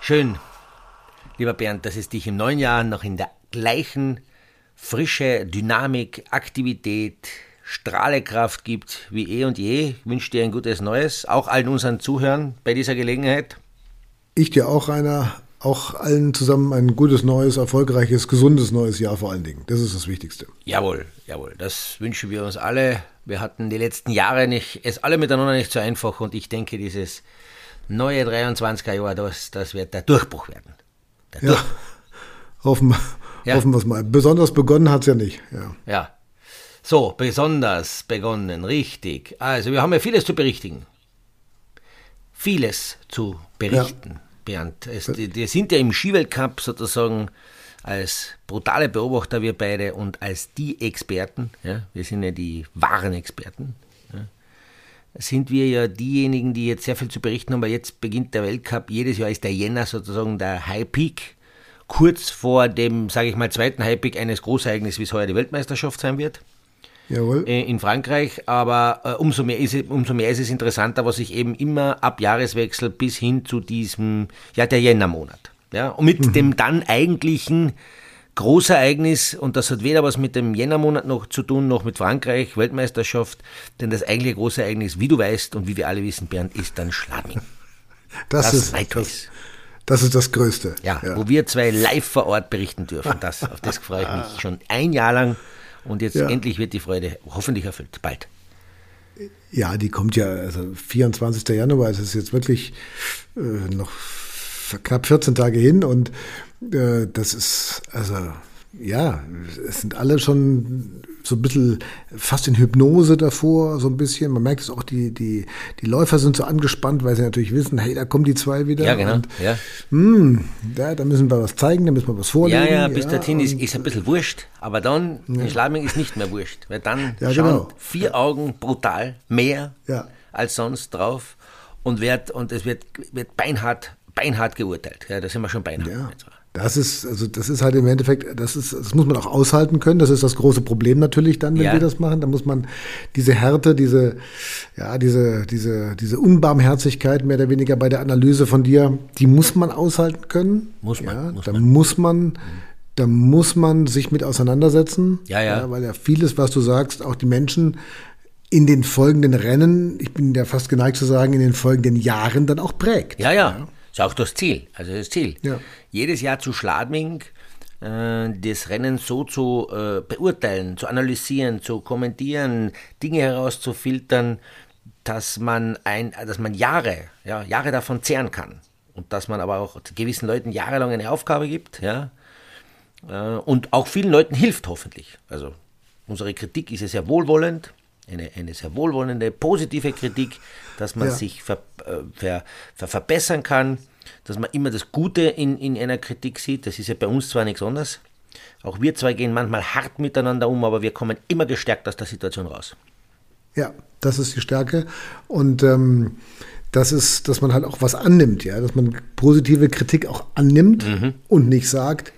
Schön, lieber Bernd, dass es dich im neuen Jahr noch in der gleichen Frische, Dynamik, Aktivität, Strahlekraft gibt wie eh und je. Ich wünsche dir ein gutes Neues, auch allen unseren Zuhörern bei dieser Gelegenheit. Ich dir auch, Rainer, auch allen zusammen ein gutes neues, erfolgreiches, gesundes neues Jahr vor allen Dingen. Das ist das Wichtigste. Jawohl, jawohl. Das wünschen wir uns alle. Wir hatten die letzten Jahre nicht, es alle miteinander nicht so einfach und ich denke, dieses neue 23er Jahr, das, das wird der Durchbruch werden. Der ja, hoffen, ja. hoffen wir es mal. Besonders begonnen hat es ja nicht. Ja. ja. So, besonders begonnen, richtig. Also, wir haben ja vieles zu berichtigen. Vieles zu berichten. Ja. Bernd. Es, die, sind ja im Skiweltcup sozusagen als brutale Beobachter, wir beide, und als die Experten, ja, wir sind ja die wahren Experten, sind wir ja diejenigen, die jetzt sehr viel zu berichten haben, weil jetzt beginnt der Weltcup, jedes Jahr ist der Jänner sozusagen der High Peak, kurz vor dem, sage ich mal, zweiten High Peak eines Großereignisses, wie es heuer die Weltmeisterschaft sein wird. Jawohl. Äh, in Frankreich, aber äh, umso, mehr ist es, umso mehr ist es interessanter, was sich eben immer ab Jahreswechsel bis hin zu diesem, ja, der Jännermonat. Ja, und mit mhm. dem dann eigentlichen Großereignis, und das hat weder was mit dem Jännermonat noch zu tun, noch mit Frankreich, Weltmeisterschaft, denn das eigentliche Großereignis, wie du weißt und wie wir alle wissen, Bernd, ist dann Schladming. Das, das ist das, das ist das Größte. Ja, ja, wo wir zwei live vor Ort berichten dürfen. Das, auf das freue ich mich schon ein Jahr lang. Und jetzt ja. endlich wird die Freude hoffentlich erfüllt. Bald. Ja, die kommt ja, also 24. Januar, es ist jetzt wirklich äh, noch knapp 14 Tage hin und das ist, also ja, es sind alle schon so ein bisschen fast in Hypnose davor, so ein bisschen. Man merkt es auch, die, die, die Läufer sind so angespannt, weil sie natürlich wissen, hey, da kommen die zwei wieder. Ja, genau. Und, ja. Mh, hm, da, da müssen wir was zeigen, da müssen wir was vorlegen. Ja, ja, bis ja, dorthin ist, ist ein bisschen wurscht, aber dann, ja. in Schladming ist nicht mehr wurscht, weil dann ja, schauen genau. vier Augen brutal mehr ja. als sonst drauf und, wird, und es wird, wird beinhart, beinhart geurteilt. Ja, da sind wir schon beinhart. Das ist, also das ist halt im Endeffekt, das ist, das muss man auch aushalten können. Das ist das große Problem natürlich dann, wenn ja. wir das machen. Da muss man diese Härte, diese, ja, diese, diese, diese Unbarmherzigkeit mehr oder weniger bei der Analyse von dir, die muss man aushalten können. Muss man. Ja, muss da man. muss man, da muss man sich mit auseinandersetzen. Ja, ja, ja. Weil ja vieles, was du sagst, auch die Menschen in den folgenden Rennen, ich bin ja fast geneigt zu sagen, in den folgenden Jahren dann auch prägt. Ja, ja. Ja. Ist auch das Ziel. Also das Ziel. Ja. Jedes Jahr zu Schladming äh, das Rennen so zu äh, beurteilen, zu analysieren, zu kommentieren, Dinge herauszufiltern, dass man ein, dass man Jahre, ja, Jahre davon zehren kann. Und dass man aber auch gewissen Leuten jahrelang eine Aufgabe gibt, ja. Äh, und auch vielen Leuten hilft hoffentlich. Also unsere Kritik ist ja sehr wohlwollend, eine, eine sehr wohlwollende, positive Kritik, dass man ja. sich ver, äh, ver, ver, verbessern kann, dass man immer das Gute in, in einer Kritik sieht. Das ist ja bei uns zwar nichts anderes. Auch wir zwei gehen manchmal hart miteinander um, aber wir kommen immer gestärkt aus der Situation raus. Ja, das ist die Stärke. Und ähm, das ist, dass man halt auch was annimmt, ja, dass man positive Kritik auch annimmt mhm. und nicht sagt,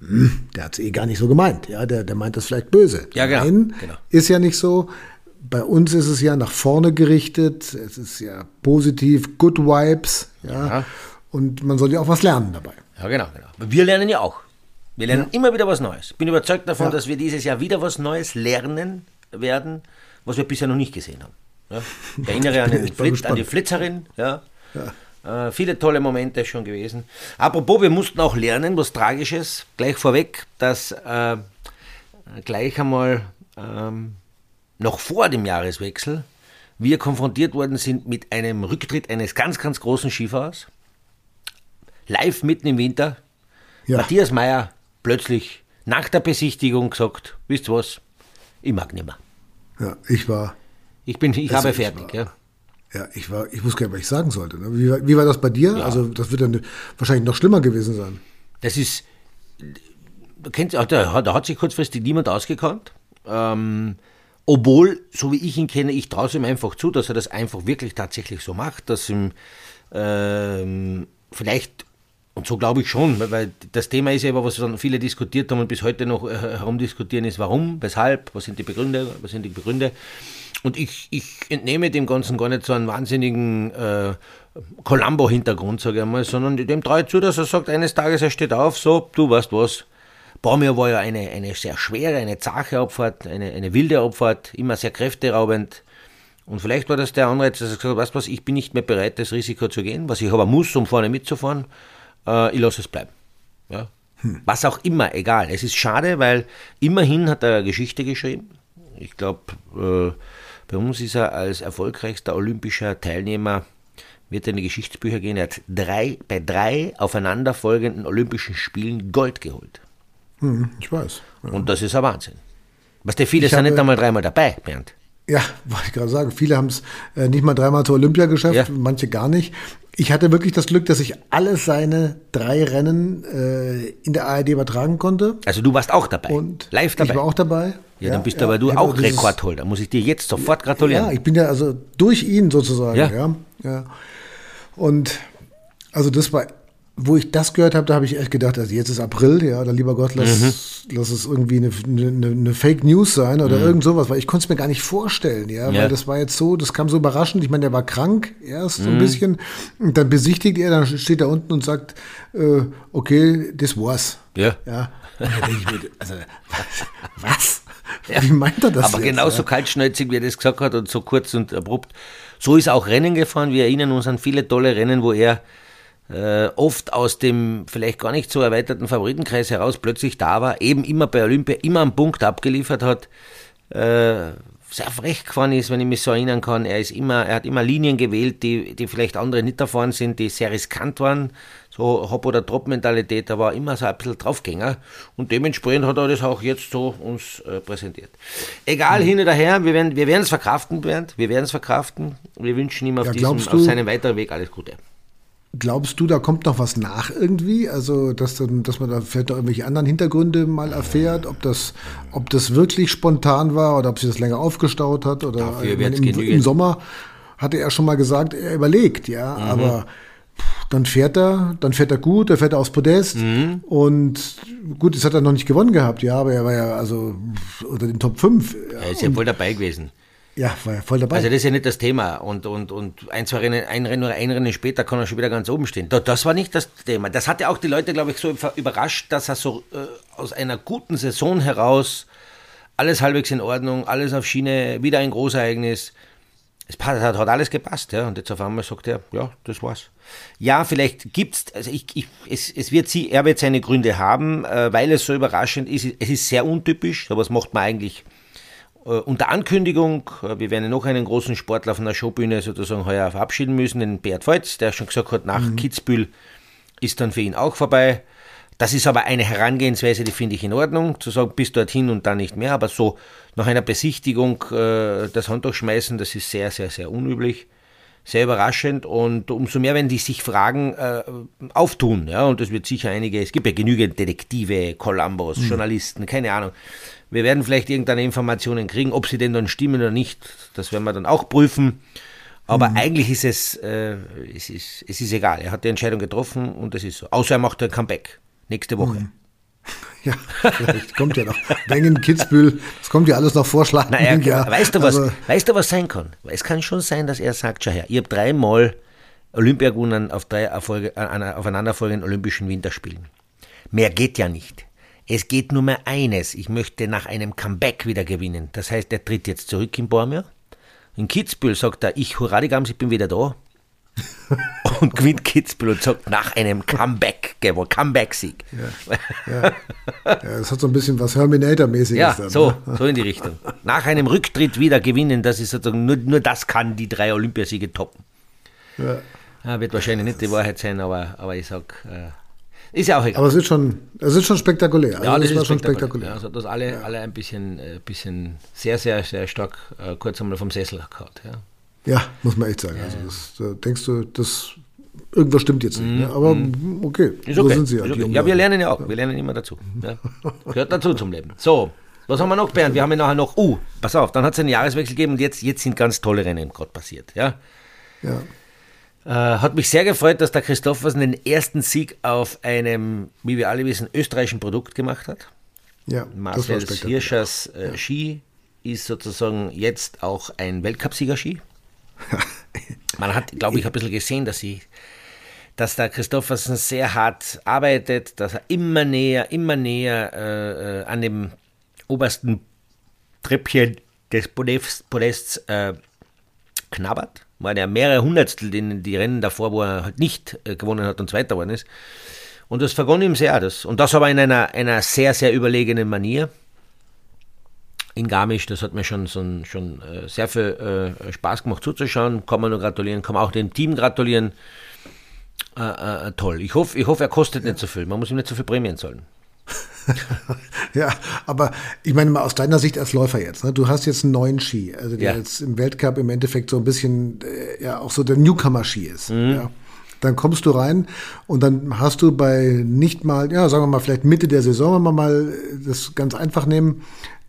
hm, der hat es eh gar nicht so gemeint, ja, der, der meint das vielleicht böse. Ja, genau. Nein, genau. ist ja nicht so bei uns ist es ja nach vorne gerichtet, es ist ja positiv, good vibes, ja. ja. Und man soll ja auch was lernen dabei. Ja, genau, genau. Wir lernen ja auch. Wir lernen ja. immer wieder was Neues. Bin überzeugt davon, ja. dass wir dieses Jahr wieder was Neues lernen werden, was wir bisher noch nicht gesehen haben. Ja? Ich erinnere an, Flitz, an, die Flitzerin, ja. Äh, viele tolle Momente schon gewesen. Apropos, wir mussten auch lernen, was Tragisches, gleich vorweg, dass äh, gleich einmal ähm, noch vor dem Jahreswechsel wir konfrontiert worden sind mit einem Rücktritt eines ganz, ganz großen Skifahrers. Live mitten im Winter. Ja. Matthias Meyer plötzlich nach der Besichtigung gesagt, wisst ihr was, ich mag nicht mehr. Ja, ich war. Ich bin, ich habe fertig, war, ja. Ja, ich war, ich wusste gar nicht, was ich sagen sollte. Ne? Wie, war, wie war das bei dir? Ja. Also, das wird dann wahrscheinlich noch schlimmer gewesen sein. Das ist, kennt, da, da hat sich kurzfristig niemand ausgekannt. Ähm, obwohl, so wie ich ihn kenne, ich traue ihm einfach zu, dass er das einfach wirklich tatsächlich so macht, dass ihm ähm, vielleicht, und so glaube ich schon, weil das Thema ist ja immer, was dann viele diskutiert haben und bis heute noch äh, herumdiskutieren, ist warum, weshalb, was sind die Begründe, was sind die Begründe. Und ich, ich entnehme dem Ganzen gar nicht so einen wahnsinnigen äh, Columbo-Hintergrund, sage ich einmal, sondern dem traue ich zu, dass er sagt, eines Tages, er steht auf, so, du weißt was, Bormio war ja eine, eine sehr schwere, eine zache Abfahrt, eine, eine wilde Abfahrt, immer sehr kräfteraubend. Und vielleicht war das der Anreiz, dass er gesagt hat, weißt du was, ich bin nicht mehr bereit, das Risiko zu gehen, was ich aber muss, um vorne mitzufahren, äh, ich lasse es bleiben. Ja? Hm. Was auch immer, egal. Es ist schade, weil immerhin hat er Geschichte geschrieben. Ich glaube, äh, bei uns ist er als erfolgreichster olympischer Teilnehmer, wird er in die Geschichtsbücher gehen. Er hat drei, bei drei aufeinanderfolgenden Olympischen Spielen Gold geholt. Hm, ich weiß. Ja. Und das ist ein Wahnsinn. Was der viele ich sind nicht einmal dreimal dabei, Bernd. Ja, wollte ich gerade sagen. Viele haben es äh, nicht mal dreimal zur Olympia geschafft, ja. manche gar nicht. Ich hatte wirklich das Glück, dass ich alle seine drei Rennen äh, in der ARD übertragen konnte. Also du warst auch dabei, und live dabei. Ich war auch dabei. Ja, dann bist ja, aber du auch Rekordholder. Muss ich dir jetzt sofort gratulieren. Ja, ich bin ja also durch ihn sozusagen. Ja. ja, ja. Und also das war wo ich das gehört habe, da habe ich echt gedacht, also jetzt ist April, ja, oder lieber Gott, lass, mhm. lass es irgendwie eine, eine, eine, Fake News sein oder mhm. irgend sowas, weil ich konnte es mir gar nicht vorstellen, ja, ja, weil das war jetzt so, das kam so überraschend. Ich meine, der war krank erst mhm. so ein mhm. bisschen und dann besichtigt er, dann steht er unten und sagt, äh, okay, das war's. Ja. Ja. Und dann denke ich mir, also, was? Ja. Wie meint er das? Aber jetzt, genauso ja? kaltschnäuzig, wie er das gesagt hat und so kurz und abrupt. So ist er auch Rennen gefahren. Wir erinnern uns an viele tolle Rennen, wo er äh, oft aus dem vielleicht gar nicht so erweiterten Favoritenkreis heraus plötzlich da war, eben immer bei Olympia, immer am Punkt abgeliefert hat, äh, sehr frech gefahren ist, wenn ich mich so erinnern kann. Er ist immer, er hat immer Linien gewählt, die, die vielleicht andere nicht erfahren sind, die sehr riskant waren. So Hop- oder Drop-Mentalität, er war immer so ein bisschen Draufgänger und dementsprechend hat er das auch jetzt so uns äh, präsentiert. Egal, mhm. hin oder her, wir werden wir es verkraften, Bernd, wir werden es verkraften. Wir wünschen ihm auf, ja, diesem, auf seinem weiteren Weg alles Gute. Glaubst du, da kommt noch was nach irgendwie? Also, dass, dann, dass man da vielleicht noch irgendwelche anderen Hintergründe mal erfährt, ob das, ob das wirklich spontan war oder ob sich das länger aufgestaut hat? Oder Dafür im, im Sommer hatte er schon mal gesagt, er überlegt, ja, mhm. aber dann fährt er, dann fährt er gut, dann fährt er aufs Podest mhm. und gut, das hat er noch nicht gewonnen gehabt, ja, aber er war ja also unter den Top 5. Er ist ja voll dabei gewesen. Ja, voll dabei. Also das ist ja nicht das Thema. Und, und, und ein, zwei Rennen, ein Rennen oder ein Rennen später kann er schon wieder ganz oben stehen. Das war nicht das Thema. Das hat ja auch die Leute, glaube ich, so überrascht, dass er so äh, aus einer guten Saison heraus alles halbwegs in Ordnung, alles auf Schiene, wieder ein Großereignis. Es hat, hat alles gepasst, ja. Und jetzt auf einmal sagt er, ja, das war's. Ja, vielleicht gibt's, also ich, ich, es, es wird sie, er wird seine Gründe haben, äh, weil es so überraschend ist. Es ist sehr untypisch, aber was macht man eigentlich unter Ankündigung, äh, wir werden noch einen großen Sportler von der Showbühne sozusagen heuer verabschieden müssen, den Bert Volz, der schon gesagt hat, nach mhm. Kitzbühel ist dann für ihn auch vorbei. Das ist aber eine Herangehensweise, die finde ich in Ordnung, zu sagen, bis dorthin und dann nicht mehr, aber so nach einer Besichtigung äh, das Handtuch schmeißen, das ist sehr, sehr, sehr unüblich, sehr überraschend und umso mehr, wenn die sich Fragen äh, auftun, ja, und es wird sicher einige, es gibt ja genügend Detektive, Columbus, mhm. Journalisten, keine Ahnung, wir werden vielleicht irgendeine Informationen kriegen, ob sie denn dann stimmen oder nicht. Das werden wir dann auch prüfen. Aber mhm. eigentlich ist es, äh, es, ist, es ist egal. Er hat die Entscheidung getroffen und es ist so. Außer er macht ein Comeback nächste Woche. Mhm. Ja, vielleicht kommt ja noch. Wengen, Kitzbühel, das kommt ja alles noch vorschlagen. Na, ja. weißt, du, was, also, weißt du, was sein kann? Es kann schon sein, dass er sagt, schau her, ich habe dreimal Olympia gewonnen auf drei Erfolge, aufeinanderfolgenden Olympischen Winterspielen. Mehr geht ja nicht. Es geht nur mehr eines. Ich möchte nach einem Comeback wieder gewinnen. Das heißt, er tritt jetzt zurück in Bormio. In Kitzbühel sagt er, ich hurra die Gams, ich bin wieder da. und gewinnt Kitzbühel und sagt nach einem Comeback, Comeback-Sieg. Ja, ja. ja, das hat so ein bisschen was Herminator-mäßiges. Ja, dann, so, ne? so in die Richtung. Nach einem Rücktritt wieder gewinnen, das ist sozusagen, nur, nur das kann die drei Olympiasiege toppen. Ja. wird wahrscheinlich nicht die Wahrheit sein, aber, aber ich sag, äh, ist ja auch egal. Aber es ist schon, es ist schon spektakulär. Also ja, das, das war schon spektakulär. Ja, also das alle, ja. alle ein bisschen, äh, bisschen sehr, sehr, sehr stark äh, kurz einmal vom Sessel gehauen. Ja. ja, muss man echt sagen. Ja, also das, da denkst du, das irgendwas stimmt jetzt nicht. Ne? Mhm. Aber mhm. okay, ist okay. so sind sie ja. Okay. Ja, wir lernen ja auch, wir lernen immer dazu. Gehört dazu zum Leben. So, was haben wir noch, Bernd? Wir haben ja nachher noch, uh, pass auf, dann hat es einen Jahreswechsel gegeben und jetzt, jetzt sind ganz tolle Rennen gerade passiert. Ja. Ja. Äh, hat mich sehr gefreut, dass der Christoffersen den ersten Sieg auf einem, wie wir alle wissen, österreichischen Produkt gemacht hat. Ja, Marcel Hirschers äh, ja. Ski ist sozusagen jetzt auch ein Weltcupsieger-Ski. Man hat, glaube ich, ein bisschen gesehen, dass sie dass der Christoffersen sehr hart arbeitet, dass er immer näher, immer näher äh, äh an dem obersten Treppchen des Podests, Podests äh, knabbert. Waren ja mehrere Hundertstel in die Rennen davor, wo er halt nicht äh, gewonnen hat und Zweiter geworden ist. Und das vergönnt ihm sehr. Das, und das aber in einer, einer sehr, sehr überlegenen Manier. In Garmisch, das hat mir schon, so, schon äh, sehr viel äh, Spaß gemacht zuzuschauen. Kann man nur gratulieren, kann man auch dem Team gratulieren. Äh, äh, toll. Ich hoffe, ich hoffe, er kostet nicht so viel. Man muss ihm nicht so viel Prämien zahlen. ja, aber ich meine mal aus deiner Sicht als Läufer jetzt, ne? du hast jetzt einen neuen Ski, also der ja. jetzt im Weltcup im Endeffekt so ein bisschen äh, ja auch so der Newcomer-Ski ist. Mhm. Ja. Dann kommst du rein und dann hast du bei nicht mal, ja, sagen wir mal vielleicht Mitte der Saison, wenn wir mal das ganz einfach nehmen,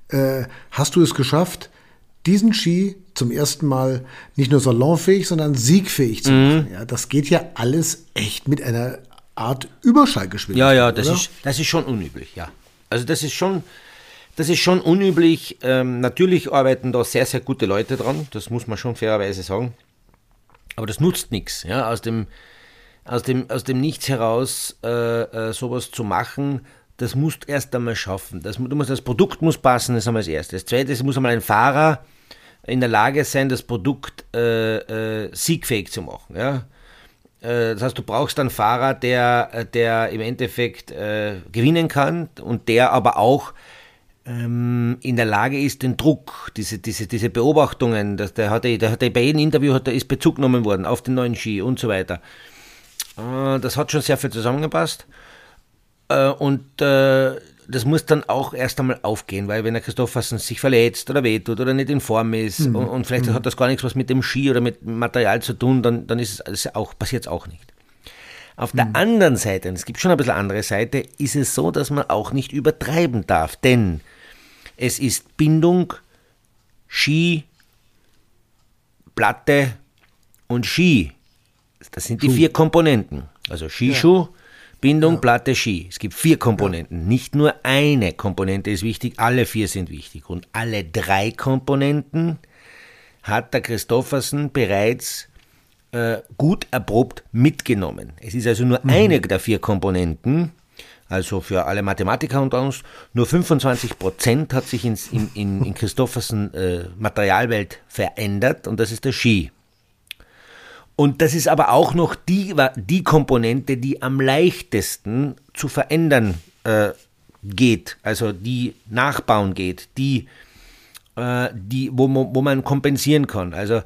äh, hast du es geschafft, diesen Ski zum ersten Mal nicht nur salonfähig, sondern siegfähig zu mhm. machen. Mhm. Ja, das geht ja alles echt mit einer Art Überschallgeschwindigkeit. Ja, ja, das ist, das ist schon unüblich, ja. Also das ist schon, das ist schon unüblich. Ähm, natürlich arbeiten da sehr, sehr gute Leute dran, das muss man schon fairerweise sagen. Aber das nutzt nichts, ja, aus dem, aus dem, aus dem Nichts heraus äh, äh, sowas zu machen, das musst du erst einmal schaffen. Das, du musst, das Produkt muss passen, das ist einmal das Erste. Das Zweite, es muss einmal ein Fahrer in der Lage sein, das Produkt äh, äh, siegfähig zu machen. Ja? Äh, das heißt, du brauchst einen Fahrer, der, äh, der im Endeffekt äh, gewinnen kann und der aber auch ähm, in der Lage ist, den Druck, diese, diese, diese Beobachtungen, dass der hat, der hat bei jedem Interview hat, ist Bezug genommen worden auf den neuen Ski und so weiter. Äh, das hat schon sehr viel zusammengepasst. Äh, und äh, das muss dann auch erst einmal aufgehen, weil wenn der Christoffersen sich verletzt oder wehtut oder nicht in Form ist mhm. und, und, vielleicht mhm. hat das gar nichts was mit dem Ski oder mit Material zu tun, dann, dann ist es auch, passiert es auch nicht. Auf mhm. der anderen Seite, und es gibt schon ein bisschen andere Seite, ist es so, dass man auch nicht übertreiben darf, denn es ist Bindung, Ski, Platte und Ski. Das sind die Schuh. vier Komponenten. Also Skischuh, ja. Bindung, ja. Platte, Ski. Es gibt vier Komponenten. Ja. Nicht nur eine Komponente ist wichtig, alle vier sind wichtig. Und alle drei Komponenten hat der Christoffersen bereits äh, gut erprobt mitgenommen. Es ist also nur mhm. eine der vier Komponenten, also für alle Mathematiker unter uns, nur 25 Prozent hat sich ins, in, in, in Christoffersen äh, Materialwelt verändert und das ist der Ski. Und das ist aber auch noch die, die Komponente, die am leichtesten zu verändern äh, geht, also die nachbauen geht, die, äh, die wo, wo man kompensieren kann. Also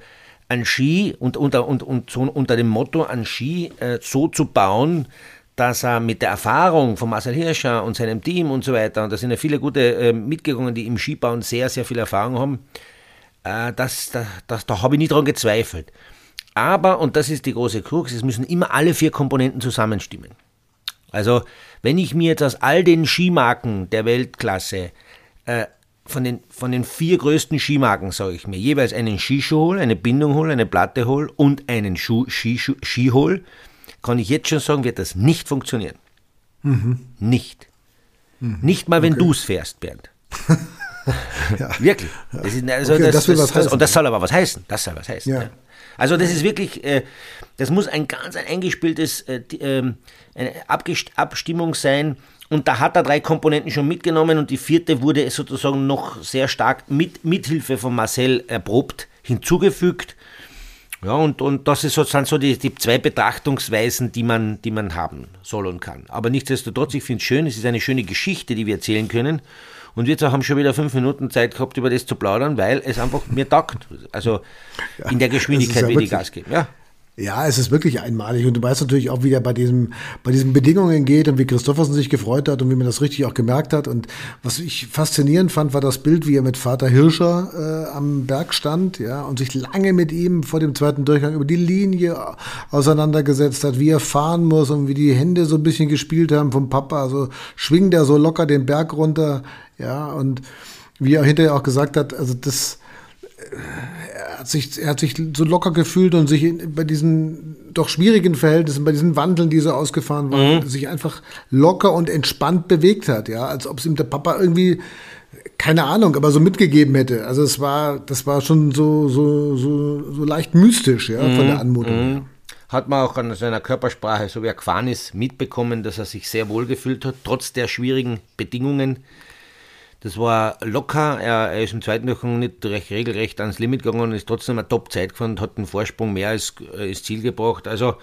ein Ski und unter, und, und so unter dem Motto, ein Ski äh, so zu bauen, dass er mit der Erfahrung von Marcel Hirscher und seinem Team und so weiter, und da sind ja viele gute äh, mitgegangen, die im Skibauen sehr, sehr viel Erfahrung haben, äh, das, das, das, da habe ich nie dran gezweifelt. Aber, und das ist die große Krux, es müssen immer alle vier Komponenten zusammenstimmen. Also, wenn ich mir jetzt aus all den Skimarken der Weltklasse, äh, von, den, von den vier größten Skimarken, sage ich mir, jeweils einen Skischuh hole, eine Bindung hole, eine Platte hole und einen Schuh, Ski, Ski hole, kann ich jetzt schon sagen, wird das nicht funktionieren. Mhm. Nicht. Mhm. Nicht mal, wenn okay. du es fährst, Bernd. ja. Wirklich. Das ist, also okay, das, das, das, und das soll aber was heißen. Das soll was heißen. Ja. Ja. Also das ist wirklich, äh, das muss ein ganz ein eingespieltes äh, äh, eine Abstimmung sein. Und da hat er drei Komponenten schon mitgenommen und die vierte wurde sozusagen noch sehr stark mit Mithilfe von Marcel erprobt hinzugefügt. Ja, und, und das ist sozusagen so die, die zwei Betrachtungsweisen, die man, die man haben soll und kann. Aber nichtsdestotrotz, ich finde es schön, es ist eine schöne Geschichte, die wir erzählen können. Und wir haben schon wieder fünf Minuten Zeit gehabt, über das zu plaudern, weil es einfach mir taugt. Also ja, in der Geschwindigkeit, wie die Gas geben. Ja. Ja, es ist wirklich einmalig und du weißt natürlich auch, wie der bei diesem, bei diesen Bedingungen geht und wie Christoffersen sich gefreut hat und wie man das richtig auch gemerkt hat. Und was ich faszinierend fand, war das Bild, wie er mit Vater Hirscher äh, am Berg stand, ja, und sich lange mit ihm vor dem zweiten Durchgang über die Linie auseinandergesetzt hat, wie er fahren muss und wie die Hände so ein bisschen gespielt haben vom Papa. Also schwingt er so locker den Berg runter, ja, und wie er hinterher auch gesagt hat, also das, er hat sich, er hat sich so locker gefühlt und sich in, bei diesen doch schwierigen Verhältnissen, bei diesen Wandeln, die so ausgefahren waren, mhm. sich einfach locker und entspannt bewegt hat, ja, als ob es ihm der Papa irgendwie keine Ahnung, aber so mitgegeben hätte. Also es war, das war schon so, so, so, so leicht mystisch, ja, von der mhm, Anmutung. Mhm. Hat man auch an seiner Körpersprache, so wie er gefahren ist, mitbekommen, dass er sich sehr wohl gefühlt hat, trotz der schwierigen Bedingungen. Das war locker. Er, er ist im zweiten Durchgang nicht recht, regelrecht ans Limit gegangen und ist trotzdem eine Top-Zeit gefahren und hat den Vorsprung mehr als äh, ins Ziel gebracht. Also,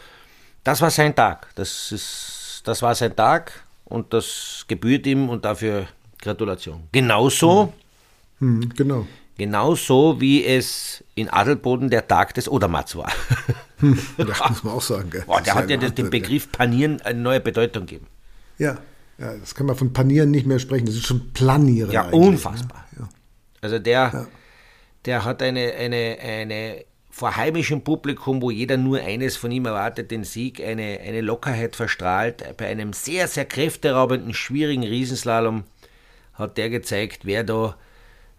das war sein Tag. Das, ist, das war sein Tag und das gebührt ihm und dafür Gratulation. Genauso. Hm. Hm, genau. Genauso wie es in Adelboden der Tag des Odermats war. Hm, das muss man auch sagen. Boah, der hat ja den Begriff Panieren eine neue Bedeutung gegeben. Ja. Ja, das kann man von Panieren nicht mehr sprechen, das ist schon Planieren. Ja, ne? unfassbar. Ja. Also der, der hat eine, eine, eine vor heimischem Publikum, wo jeder nur eines von ihm erwartet, den Sieg, eine, eine Lockerheit verstrahlt. Bei einem sehr, sehr kräfteraubenden, schwierigen Riesenslalom hat der gezeigt, wer da,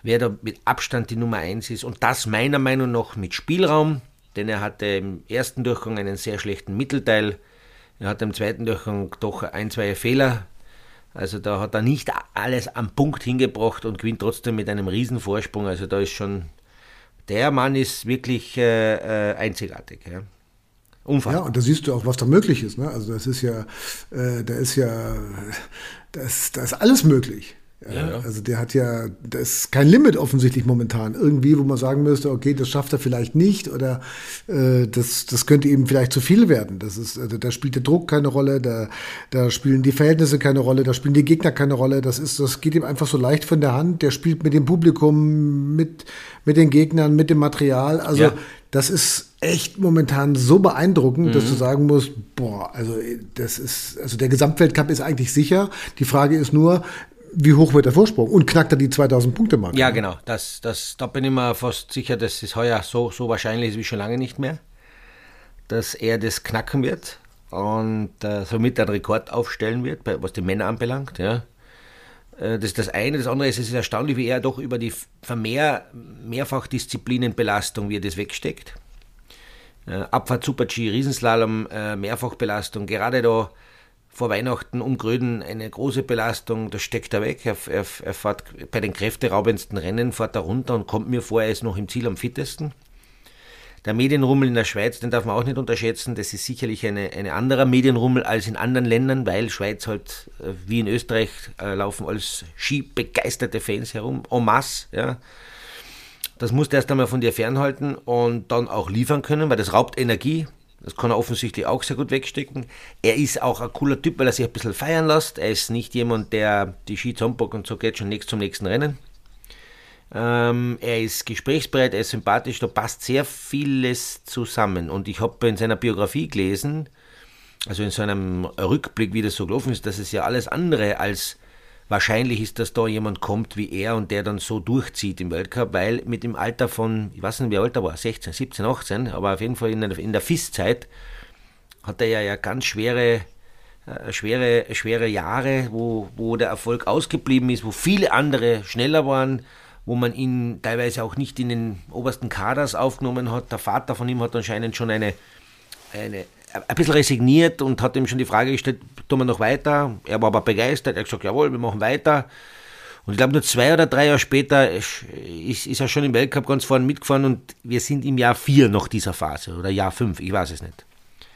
wer da mit Abstand die Nummer eins ist. Und das meiner Meinung nach mit Spielraum, denn er hatte im ersten Durchgang einen sehr schlechten Mittelteil. Er hat im zweiten Durchgang doch ein, zwei Fehler also da hat er nicht alles am Punkt hingebracht und gewinnt trotzdem mit einem Riesenvorsprung. Also da ist schon, der Mann ist wirklich äh, äh einzigartig. Ja. Unfassbar. Ja, und da siehst du auch, was da möglich ist. Ne? Also das ist ja, äh, da ist ja, da ist, da ist alles möglich. Ja, ja. Also der hat ja, da ist kein Limit offensichtlich momentan. Irgendwie, wo man sagen müsste, okay, das schafft er vielleicht nicht oder äh, das, das könnte eben vielleicht zu viel werden. Das ist, also, da spielt der Druck keine Rolle, da, da spielen die Verhältnisse keine Rolle, da spielen die Gegner keine Rolle. Das ist, das geht ihm einfach so leicht von der Hand. Der spielt mit dem Publikum, mit, mit den Gegnern, mit dem Material. Also ja. das ist echt momentan so beeindruckend, mhm. dass du sagen musst, boah, also das ist, also der Gesamtweltcup ist eigentlich sicher. Die Frage ist nur, wie hoch wird der Vorsprung? Und knackt er die 2000 Punkte Marke? Ja, genau. Das, das, da bin ich mir fast sicher, dass es heuer so, so wahrscheinlich ist wie schon lange nicht mehr, dass er das knacken wird und äh, somit einen Rekord aufstellen wird, was die Männer anbelangt. Ja. Äh, das ist das eine. Das andere ist, es ist erstaunlich, wie er doch über die Vermehr, Mehrfachdisziplinenbelastung, wie er das wegsteckt. Äh, Abfahrt Super-G, Riesenslalom, äh, Mehrfachbelastung, gerade da vor Weihnachten um Gröden eine große Belastung, das steckt er weg. Er, er, er fährt bei den kräfteraubendsten Rennen, fährt er runter und kommt mir vor, er ist noch im Ziel am fittesten. Der Medienrummel in der Schweiz, den darf man auch nicht unterschätzen. Das ist sicherlich eine, eine anderer Medienrummel als in anderen Ländern, weil Schweiz halt äh, wie in Österreich äh, laufen als skibegeisterte Fans herum, en masse. Ja. Das musst du erst einmal von dir fernhalten und dann auch liefern können, weil das raubt Energie. Das kann er offensichtlich auch sehr gut wegstecken. Er ist auch ein cooler Typ, weil er sich ein bisschen feiern lässt. Er ist nicht jemand, der die Ski zusammenpackt und so geht schon nichts zum nächsten Rennen. Ähm, er ist gesprächsbereit, er ist sympathisch, da passt sehr vieles zusammen. Und ich habe in seiner Biografie gelesen, also in seinem Rückblick, wie das so gelaufen ist, dass es ja alles andere als wahrscheinlich ist, dass da jemand kommt wie er und der dann so durchzieht im Weltcup, weil mit dem Alter von, ich weiß nicht, wie alt er war, 16, 17, 18, aber auf jeden Fall in der, in der FIS-Zeit hat er ja, ja ganz schwere, äh, schwere, schwere Jahre, wo, wo der Erfolg ausgeblieben ist, wo viele andere schneller waren, wo man ihn teilweise auch nicht in den obersten Kaders aufgenommen hat. Der Vater von ihm hat anscheinend schon eine, eine, ein bisschen resigniert und hat ihm schon die Frage gestellt, tun wir noch weiter? Er war aber begeistert, er hat gesagt, jawohl, wir machen weiter. Und ich glaube, nur zwei oder drei Jahre später ist, ist, er schon im Weltcup ganz vorne mitgefahren und wir sind im Jahr vier noch dieser Phase oder Jahr fünf, ich weiß es nicht.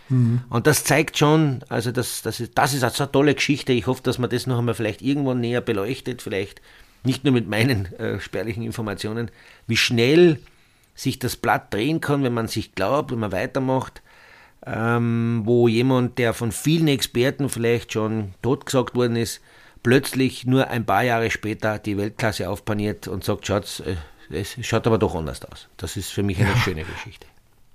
Mhm. Und das zeigt schon, also das, das, ist, das ist also eine tolle Geschichte. Ich hoffe, dass man das noch einmal vielleicht irgendwann näher beleuchtet, vielleicht nicht nur mit meinen äh, spärlichen Informationen, wie schnell sich das Blatt drehen kann, wenn man sich glaubt, wenn man weitermacht ähm, wo jemand, der von vielen Experten vielleicht schon totgesagt worden ist, plötzlich nur ein paar Jahre später die Weltklasse aufpaniert und sagt, Schatz, äh, es schaut aber doch anders aus. Das ist für mich eine ja. schöne Geschichte.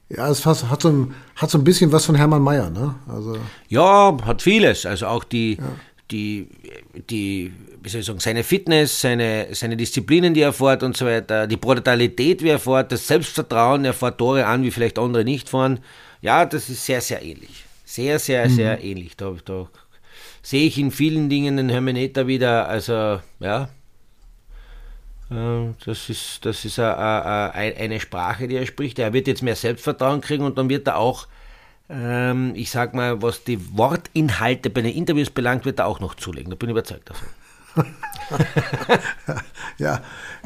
Ja, es hat so, ein, hat so ein bisschen was von Hermann Mayer, ne? Also ja, hat vieles. Also auch die, ja. die, die, wie soll ich sagen, seine Fitness, seine, seine Disziplinen, die er fährt und so weiter, die Brutalität, wie er fährt, das Selbstvertrauen, er fährt Tore an, wie vielleicht andere nicht fahren. Ja, das ist sehr, sehr ähnlich. Sehr, sehr, mhm. sehr ähnlich. Da, da sehe ich in vielen Dingen den Hermeneter wieder. Also, ja, äh, das ist, das ist eine Sprache, die er spricht. Er wird jetzt mehr Selbstvertrauen kriegen und dann wird er auch, ähm, ich sag mal, was die Wortinhalte bei den Interviews belangt, wird er auch noch zulegen. Da bin ich überzeugt davon. ja,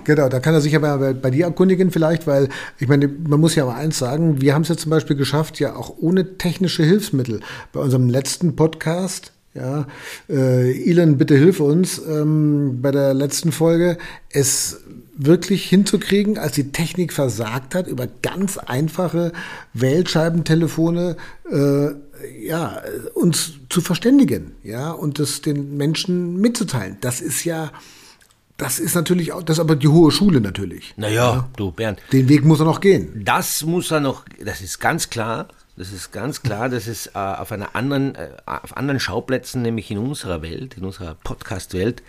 genau. Da kann er sich aber bei, bei dir erkundigen vielleicht, weil ich meine, man muss ja mal eins sagen, wir haben es ja zum Beispiel geschafft, ja auch ohne technische Hilfsmittel. Bei unserem letzten Podcast, ja, äh, Elon, bitte hilf uns ähm, bei der letzten Folge, es wirklich hinzukriegen, als die Technik versagt hat, über ganz einfache Wählscheibentelefone äh, ja, uns zu verständigen, ja, und das den Menschen mitzuteilen. Das ist ja, das ist natürlich auch, das ist aber die hohe Schule natürlich. Naja, ja. du Bernd. Den Weg muss er noch gehen. Das muss er noch, das ist ganz klar. Das ist ganz klar, dass es äh, auf einer anderen, äh, auf anderen Schauplätzen, nämlich in unserer Welt, in unserer Podcast-Welt,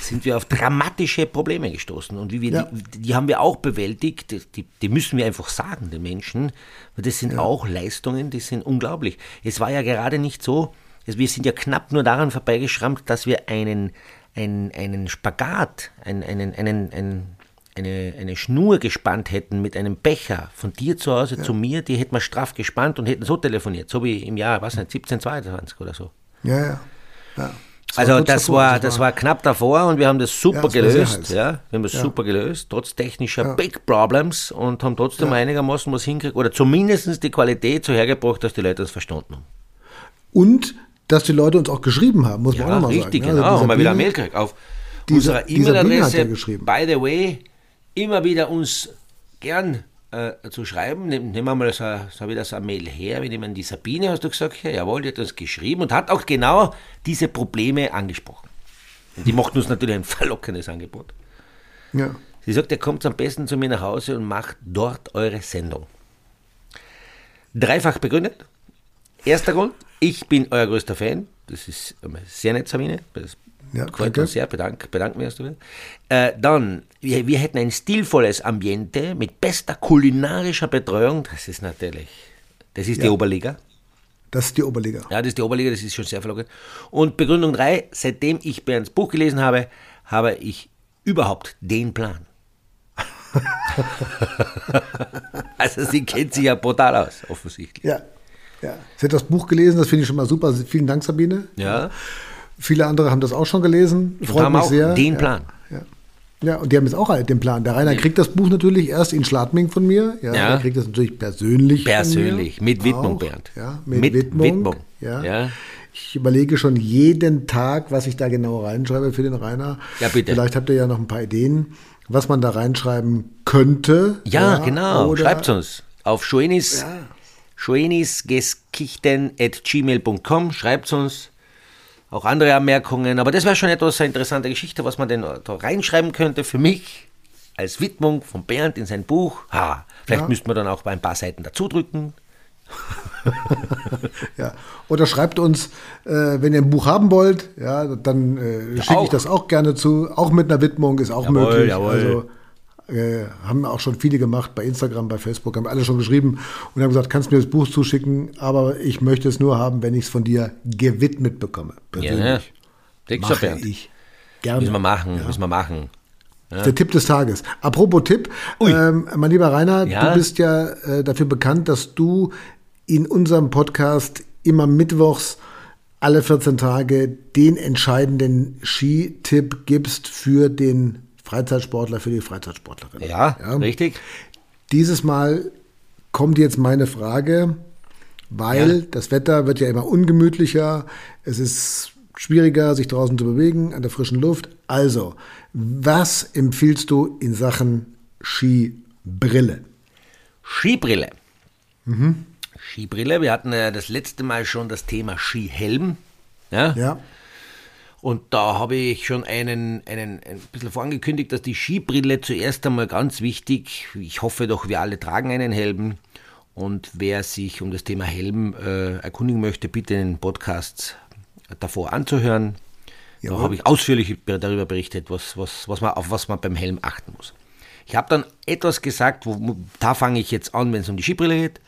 sind wir auf dramatische Probleme gestoßen. Und wie wir ja. die, die, haben wir auch bewältigt. Die, die, müssen wir einfach sagen, den Menschen. Das sind ja. auch Leistungen, die sind unglaublich. Es war ja gerade nicht so, wir sind ja knapp nur daran vorbeigeschrammt, dass wir einen, einen, einen Spagat, einen, einen, einen, einen eine, eine Schnur gespannt hätten mit einem Becher von dir zu Hause ja. zu mir, die hätten wir straff gespannt und hätten so telefoniert, so wie im Jahr, was nicht, 1722 oder so. Ja, ja. ja. Das also das davor, war, das war knapp davor und wir haben das super ja, gelöst. Ja, wir haben das ja. super gelöst, trotz technischer ja. Big Problems und haben trotzdem einigermaßen was hingekriegt oder zumindest die Qualität so hergebracht, dass die Leute das verstanden haben. Und dass die Leute uns auch geschrieben haben, muss man auch mal richtig, sagen. Richtig, genau. haben wir wieder Mail gekriegt. Auf dieser, unserer E-Mail-Adresse, by the way, immer wieder uns gern äh, zu schreiben. Nehmen wir mal so, so wieder so eine Mail her. Wir nehmen die Sabine, hast du gesagt, ja, jawohl, die hat uns geschrieben und hat auch genau diese Probleme angesprochen. Und die macht uns natürlich ein verlockendes Angebot. Ja. Sie sagt, ihr kommt am besten zu mir nach Hause und macht dort eure Sendung. Dreifach begründet. Erster Grund, ich bin euer größter Fan. Das ist sehr nett, Sabine. Das ja, freut uns sehr. Bedank, bedanken wir uns dafür. Äh, dann, wir, wir hätten ein stilvolles Ambiente mit bester kulinarischer Betreuung. Das ist natürlich, das ist ja. die Oberliga. Das ist die Oberliga. Ja, das ist die Oberliga, das ist schon sehr verlockend. Und Begründung 3, seitdem ich Bernds Buch gelesen habe, habe ich überhaupt den Plan. also sie kennt sich ja brutal aus, offensichtlich. Ja, ja. Sie hat das Buch gelesen, das finde ich schon mal super. Vielen Dank, Sabine. Ja. Viele andere haben das auch schon gelesen. Freut haben mich auch sehr. Den Plan. Ja, ja. und die haben jetzt auch halt den Plan. Der Rainer kriegt das Buch natürlich erst in Schladming von mir. Ja, ja. Der kriegt das natürlich persönlich. Persönlich, mit Widmung, auch. Bernd. Ja, mit, mit Widmung. Widmung. Ja. ja. Ich überlege schon jeden Tag, was ich da genau reinschreibe für den Rainer. Ja, bitte. Vielleicht habt ihr ja noch ein paar Ideen, was man da reinschreiben könnte. Ja, genau. Schreibt uns auf schoenis, ja. schoenisgeskichten.gmail.com. Schreibt uns auch andere Anmerkungen. Aber das wäre schon etwas eine interessante Geschichte, was man denn da reinschreiben könnte für mich als Widmung von Bernd in sein Buch. Ha, vielleicht ja. müssten wir dann auch ein paar Seiten dazu drücken. ja. Oder schreibt uns, äh, wenn ihr ein Buch haben wollt, ja, dann äh, schicke ich das auch gerne zu. Auch mit einer Widmung ist auch jawohl, möglich. Jawohl. Also äh, haben auch schon viele gemacht bei Instagram, bei Facebook, haben alle schon geschrieben und haben gesagt, kannst du mir das Buch zuschicken, aber ich möchte es nur haben, wenn ich es von dir gewidmet bekomme. Persönlich. Ja. Mache ich. Gerne. Müssen wir machen, ja. müssen wir machen. Ja. Der Tipp des Tages. Apropos Tipp, ähm, mein lieber Rainer, ja? du bist ja äh, dafür bekannt, dass du in unserem Podcast immer mittwochs alle 14 Tage den entscheidenden Skitipp gibst für den Freizeitsportler für die Freizeitsportlerin. Ja, ja, richtig. Dieses Mal kommt jetzt meine Frage, weil ja. das Wetter wird ja immer ungemütlicher. Es ist schwieriger, sich draußen zu bewegen, an der frischen Luft. Also, was empfiehlst du in Sachen Skibrille? Skibrille. Mhm. Skibrille. Wir hatten ja das letzte Mal schon das Thema Skihelm. Ja. ja. Und da habe ich schon einen, einen, ein bisschen vorangekündigt, dass die Skibrille zuerst einmal ganz wichtig, ich hoffe doch, wir alle tragen einen Helm. Und wer sich um das Thema Helm äh, erkundigen möchte, bitte den Podcast davor anzuhören. Ja. Da habe ich ausführlich darüber berichtet, was, was, was man, auf was man beim Helm achten muss. Ich habe dann etwas gesagt, wo, da fange ich jetzt an, wenn es um die Skibrille geht.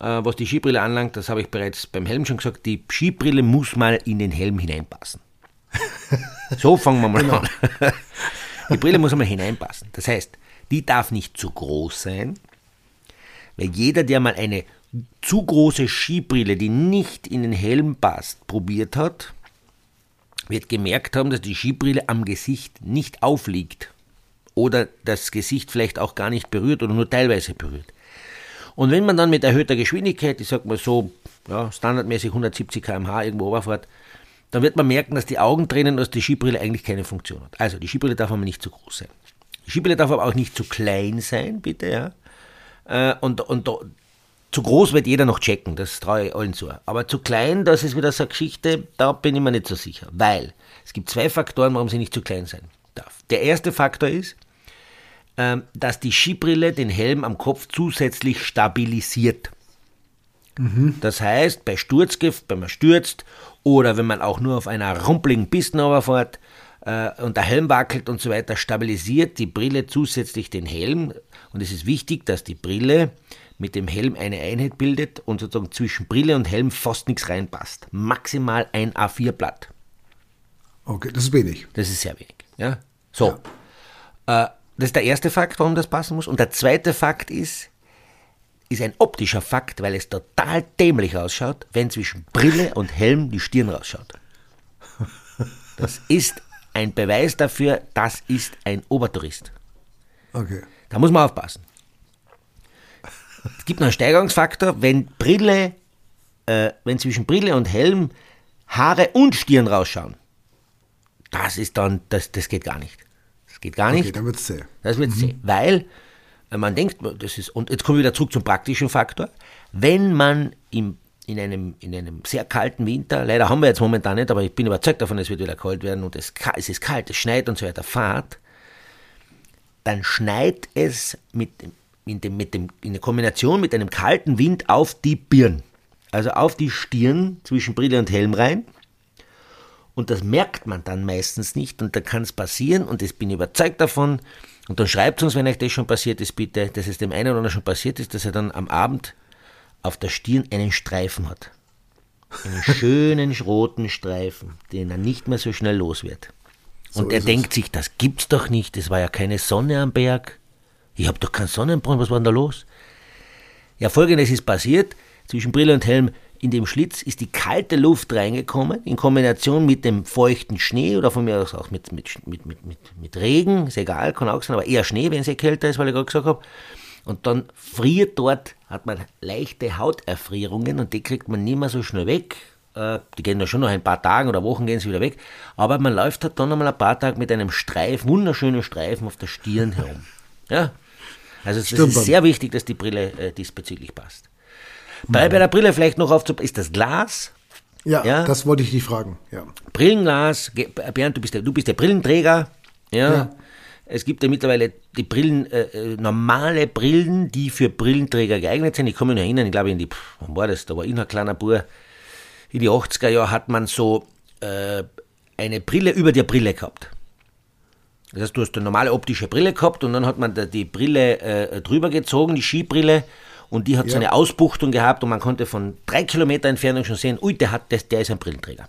Äh, was die Skibrille anlangt, das habe ich bereits beim Helm schon gesagt, die Skibrille muss mal in den Helm hineinpassen. So fangen wir mal genau. an. Die Brille muss einmal hineinpassen. Das heißt, die darf nicht zu groß sein, weil jeder, der mal eine zu große Skibrille, die nicht in den Helm passt, probiert hat, wird gemerkt haben, dass die Skibrille am Gesicht nicht aufliegt oder das Gesicht vielleicht auch gar nicht berührt oder nur teilweise berührt. Und wenn man dann mit erhöhter Geschwindigkeit, ich sag mal so, ja, standardmäßig 170 km/h irgendwo überfährt, dann wird man merken, dass die Augentränen dass die Skibrille eigentlich keine Funktion hat. Also die Skibrille darf aber nicht zu groß sein. Die Skibrille darf aber auch nicht zu klein sein, bitte, ja. Äh, und, und zu groß wird jeder noch checken, das traue ich allen zu. Aber zu klein, das ist wieder so eine Geschichte, da bin ich mir nicht so sicher. Weil es gibt zwei Faktoren, warum sie nicht zu klein sein darf. Der erste Faktor ist, ähm, dass die Skibrille den Helm am Kopf zusätzlich stabilisiert. Mhm. Das heißt, bei Sturzgift, wenn man stürzt oder wenn man auch nur auf einer rumpeligen Piste fährt äh, und der Helm wackelt und so weiter, stabilisiert die Brille zusätzlich den Helm. Und es ist wichtig, dass die Brille mit dem Helm eine Einheit bildet und sozusagen zwischen Brille und Helm fast nichts reinpasst. Maximal ein A4-Blatt. Okay, das ist wenig. Das ist sehr wenig. Ja? So. Ja. Äh, das ist der erste Fakt, warum das passen muss. Und der zweite Fakt ist, ist ein optischer Fakt, weil es total dämlich ausschaut, wenn zwischen Brille und Helm die Stirn rausschaut. Das ist ein Beweis dafür, das ist ein Obertourist. Okay. Da muss man aufpassen. Es gibt noch einen Steigerungsfaktor, wenn Brille, äh, wenn zwischen Brille und Helm Haare und Stirn rausschauen. Das ist dann, das, das geht gar nicht. Das geht gar nicht. Okay, dann wird es zäh. Das wird mhm. zäh. Weil man denkt, das ist, und jetzt kommen wir wieder zurück zum praktischen Faktor. Wenn man im, in, einem, in einem sehr kalten Winter, leider haben wir jetzt momentan nicht, aber ich bin überzeugt davon, es wird wieder kalt werden und es, es ist kalt, es schneit und so weiter, fahrt, dann schneit es mit in, dem, mit dem, in der Kombination mit einem kalten Wind auf die Birn, also auf die Stirn zwischen Brille und Helm rein. Und das merkt man dann meistens nicht und da kann es passieren und ich bin überzeugt davon. Und dann schreibt uns, wenn euch das schon passiert ist, bitte, dass es dem einen oder anderen schon passiert ist, dass er dann am Abend auf der Stirn einen Streifen hat. Einen schönen roten Streifen, den er nicht mehr so schnell los wird. Und so er denkt es. sich, das gibt's doch nicht, es war ja keine Sonne am Berg. Ich habe doch keinen Sonnenbrand, was war denn da los? Ja, folgendes ist passiert. Zwischen Brille und Helm in dem Schlitz ist die kalte Luft reingekommen, in Kombination mit dem feuchten Schnee oder von mir aus auch mit, mit, mit, mit, mit, mit Regen, ist egal, kann auch sein, aber eher Schnee, wenn es kälter ist, weil ich gerade gesagt habe. Und dann friert dort, hat man leichte Hauterfrierungen und die kriegt man nicht mehr so schnell weg. Äh, die gehen da schon noch ein paar Tage oder Wochen gehen sie wieder weg. Aber man läuft halt dann einmal ein paar Tage mit einem Streifen, wunderschönen Streifen auf der Stirn herum. Ja, also es ist sehr wichtig, dass die Brille äh, diesbezüglich passt. Bei, bei der Brille vielleicht noch aufzupassen, ist das Glas. Ja, ja, das wollte ich dich fragen. Ja. Brillenglas, Bernd, du bist der, du bist der Brillenträger. Ja. ja. Es gibt ja mittlerweile die Brillen, äh, äh normale Brillen, die für Brillenträger geeignet sind. Ich kann mich noch erinnern, ich glaube, in die, wann war das? Da war ich noch ein kleiner Bub. In die 80er Jahre hat man so äh, eine Brille über der Brille gehabt. Das heißt, du hast eine normale optische Brille gehabt und dann hat man die Brille äh, drüber gezogen, die Skibrille, und die hat ja. so eine Ausbuchtung gehabt und man konnte von drei Kilometer Entfernung schon sehen, ui, der, hat das, der ist ein Brillenträger.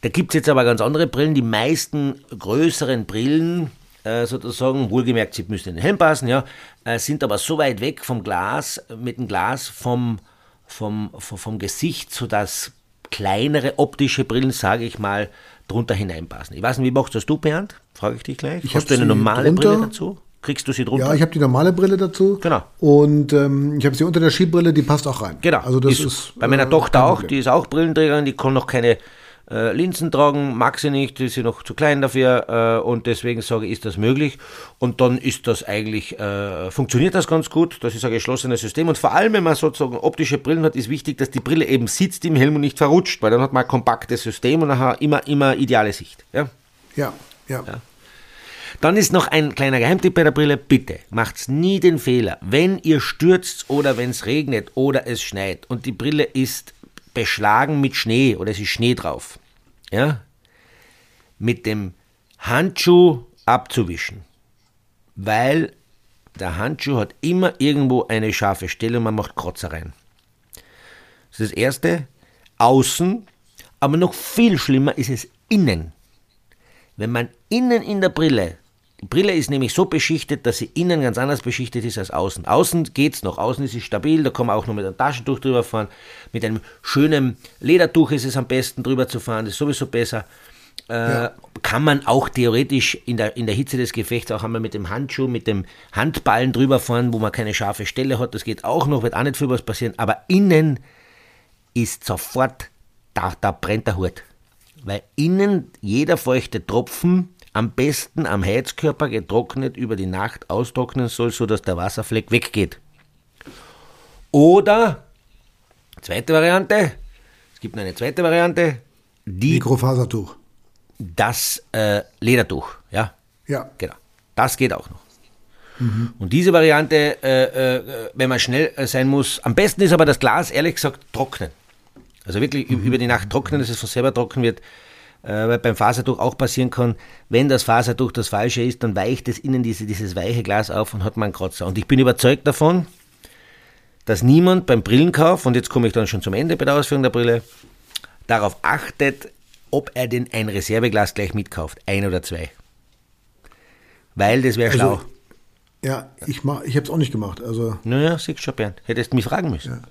Da gibt es jetzt aber ganz andere Brillen. Die meisten größeren Brillen, äh, sozusagen, wohlgemerkt, sie müssen in den Helm passen, ja, äh, sind aber so weit weg vom Glas, mit dem Glas vom, vom, vom, vom Gesicht, sodass kleinere optische Brillen, sage ich mal, drunter hineinpassen. Ich weiß nicht, wie machst das du, Bernd? Frage ich dich gleich. Ich Hast du eine normale drunter. Brille dazu? Kriegst du sie drunter? Ja, ich habe die normale Brille dazu. Genau. Und ähm, ich habe sie unter der Skibrille, die passt auch rein. Genau. Also das ist, ist bei meiner äh, Tochter auch, die ist auch Brillenträgerin, die kann noch keine äh, Linsen tragen, mag sie nicht, ist sie noch zu klein dafür äh, und deswegen sage ich, ist das möglich. Und dann ist das eigentlich, äh, funktioniert das ganz gut. Das ist ein geschlossenes System und vor allem, wenn man sozusagen optische Brillen hat, ist wichtig, dass die Brille eben sitzt im Helm und nicht verrutscht, weil dann hat man ein kompaktes System und nachher immer, immer ideale Sicht. Ja, ja. ja. ja. Dann ist noch ein kleiner Geheimtipp bei der Brille. Bitte macht's nie den Fehler, wenn ihr stürzt oder wenn es regnet oder es schneit und die Brille ist beschlagen mit Schnee oder es ist Schnee drauf. Ja? Mit dem Handschuh abzuwischen. Weil der Handschuh hat immer irgendwo eine scharfe Stelle und man macht Kratzer rein. Das ist das erste. Außen, aber noch viel schlimmer ist es innen. Wenn man innen in der Brille Die Brille ist nämlich so beschichtet, dass sie innen ganz anders beschichtet ist als außen. Außen geht's noch, außen ist sie stabil, da kann man auch noch mit einem Taschentuch drüber fahren. Mit einem schönen Ledertuch ist es am besten drüber zu fahren, das ist sowieso besser. Äh, ja. Kann man auch theoretisch in der, in der Hitze des Gefechts auch einmal mit dem Handschuh, mit dem Handballen drüber fahren, wo man keine scharfe Stelle hat. Das geht auch noch, wird auch nicht viel was passieren. Aber innen ist sofort, da, da brennt der Hut. Weil innen jeder feuchte Tropfen am besten am Heizkörper getrocknet über die Nacht austrocknen soll, sodass der Wasserfleck weggeht. Oder, zweite Variante, es gibt eine zweite Variante, die. Mikrofasertuch. Das äh, Ledertuch, ja? Ja. Genau. Das geht auch noch. Mhm. Und diese Variante, äh, äh, wenn man schnell äh, sein muss, am besten ist aber das Glas, ehrlich gesagt, trocknen. Also wirklich mhm. über die Nacht trocknen, dass es von selber trocken wird äh, weil beim Fasertuch auch passieren kann, wenn das Fasertuch das falsche ist, dann weicht es innen diese, dieses weiche Glas auf und hat man einen Kratzer. Und ich bin überzeugt davon, dass niemand beim Brillenkauf, und jetzt komme ich dann schon zum Ende bei der Ausführung der Brille, darauf achtet, ob er denn ein Reserveglas gleich mitkauft, ein oder zwei. Weil das wäre also, schlau. Ja, ich, ich habe es auch nicht gemacht. Also. Naja, siehst du schon, Bernd. Hättest du mich fragen müssen. Ja.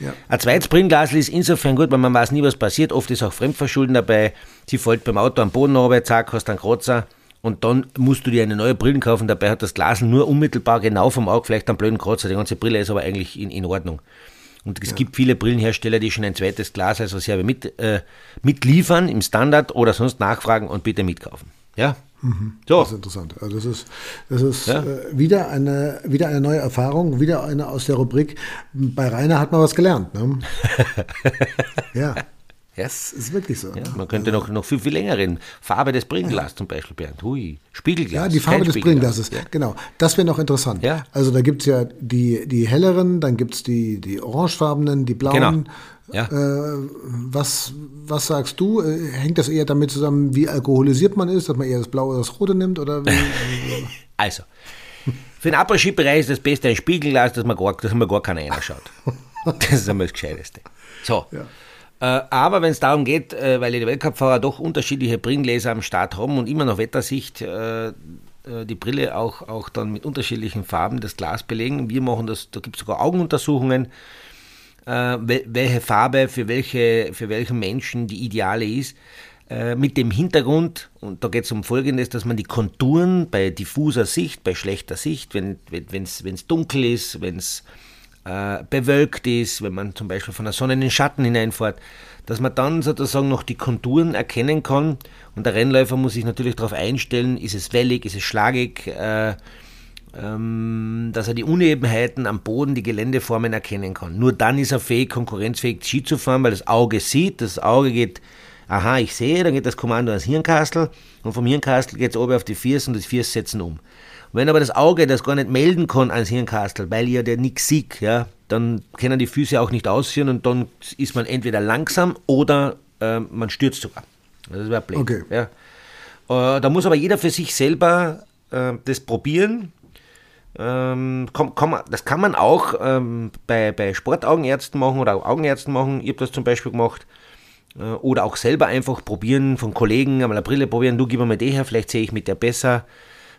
Ja. Ein zweites Brillenglasl ist insofern gut, weil man weiß nie, was passiert. Oft ist auch Fremdverschulden dabei. Sie fällt beim Auto am Boden runter, zack, hast einen Kratzer. Und dann musst du dir eine neue Brille kaufen. Dabei hat das Glas nur unmittelbar genau vom Auge vielleicht einen blöden Kratzer. Die ganze Brille ist aber eigentlich in, in Ordnung. Und es ja. gibt viele Brillenhersteller, die schon ein zweites Glas als Reserve mit, äh, mitliefern im Standard oder sonst nachfragen und bitte mitkaufen. Ja? Mhm. So. Das ist interessant. Also das ist, das ist ja. äh, wieder, eine, wieder eine neue Erfahrung, wieder eine aus der Rubrik. Bei Rainer hat man was gelernt. Ne? ja. Das ist wirklich so. Ja, man könnte noch, noch viel, viel länger reden. Farbe des Brillenglas ja. zum Beispiel, Bernd. Hui, Spiegelglas. Ja, die Farbe des Bringlases. Ja. Genau. Das wäre noch interessant. Ja. Also da gibt es ja die, die helleren, dann gibt es die, die orangefarbenen, die blauen. Genau. Ja. Äh, was, was sagst du? Äh, hängt das eher damit zusammen, wie alkoholisiert man ist, dass man eher das Blaue oder das Rote nimmt? Oder also, für den Après-Ski-Bereich ist das Beste ein Spiegelglas, dass man gar, dass man gar keiner reinschaut. Das ist einmal das Gescheiteste. So. Ja. Äh, aber wenn es darum geht, äh, weil die Weltcup-Fahrer doch unterschiedliche Brillengläser am Start haben und immer noch Wettersicht äh, die Brille auch, auch dann mit unterschiedlichen Farben das Glas belegen. Wir machen das, da gibt es sogar Augenuntersuchungen, welche Farbe für, welche, für welchen Menschen die ideale ist. Mit dem Hintergrund, und da geht es um Folgendes, dass man die Konturen bei diffuser Sicht, bei schlechter Sicht, wenn es wenn, dunkel ist, wenn es äh, bewölkt ist, wenn man zum Beispiel von der Sonne in den Schatten hineinfährt, dass man dann sozusagen noch die Konturen erkennen kann. Und der Rennläufer muss sich natürlich darauf einstellen, ist es wellig, ist es schlagig, äh, ähm, dass er die Unebenheiten am Boden, die Geländeformen erkennen kann. Nur dann ist er fähig, konkurrenzfähig Ski zu fahren, weil das Auge sieht, das Auge geht, aha, ich sehe, dann geht das Kommando ans Hirnkastel und vom Hirnkastel geht es oben auf die Fiers und die Fiers setzen um. Wenn aber das Auge das gar nicht melden kann ans Hirnkastel, weil ihr der nichts sieht, ja, dann können die Füße auch nicht ausführen und dann ist man entweder langsam oder äh, man stürzt sogar. Das wäre blöd. Okay. Ja. Äh, da muss aber jeder für sich selber äh, das probieren. Ähm, komm, komm, das kann man auch ähm, bei, bei Sportaugenärzten machen oder auch Augenärzten machen. Ich habe das zum Beispiel gemacht. Äh, oder auch selber einfach probieren, von Kollegen einmal eine Brille probieren. Du gib mir mal die her, vielleicht sehe ich mit der besser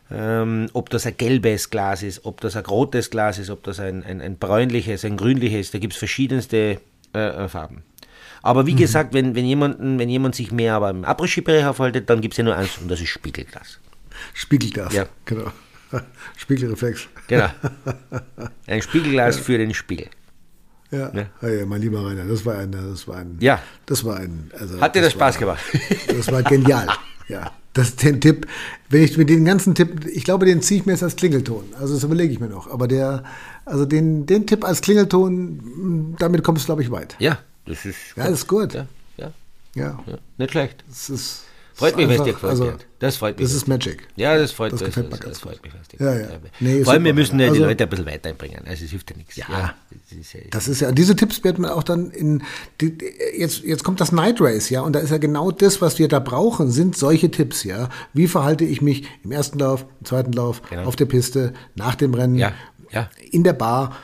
ähm, ob das ein gelbes Glas ist, ob das ein rotes Glas ist, ob das ein, ein, ein bräunliches, ein grünliches, da gibt es verschiedenste äh, äh, Farben. Aber wie mhm. gesagt, wenn, wenn, jemanden, wenn jemand sich mehr aber im Après-Ski-Bereich aufhaltet, dann gibt es ja nur eins und das ist Spiegelglas. Spiegelglas, ja. genau. Spiegelreflex. Genau. Ein Spiegelglas ja. für den Spiegel. Ja. Ne? ja, mein lieber Rainer, das war ein, das war ein, ja. das war ein, also hat dir das, das Spaß war, gemacht? Das war genial, ja das den Tipp, wenn ich mit den ganzen Tipp, ich glaube, den ziehe ich mir jetzt als Klingelton. Also das überlege ich mir noch. Aber der, also den, den Tipp als Klingelton, damit kommst du, glaube ich, weit. Ja, das ist. Ja, das ist gut. Ja, ja. ja. ja nicht schlecht. Das ist. Freut mich, was dir gefällt. Also, das freut mich. Das ist Magic. Ja, das freut, das das, gefällt das, mir das freut mich. Was dir ja, ja. Nee, Vor allem, wir müssen ja also, die Leute ein bisschen weiterbringen. Also es hilft ja nichts. Ja, ja. Das, ist ja, das ist ja, diese Tipps werden man auch dann in, die, jetzt, jetzt kommt das Night Race, ja, und da ist ja genau das, was wir da brauchen, sind solche Tipps, ja. Wie verhalte ich mich im ersten Lauf, im zweiten Lauf, genau. auf der Piste, nach dem Rennen, ja, ja. in der Bar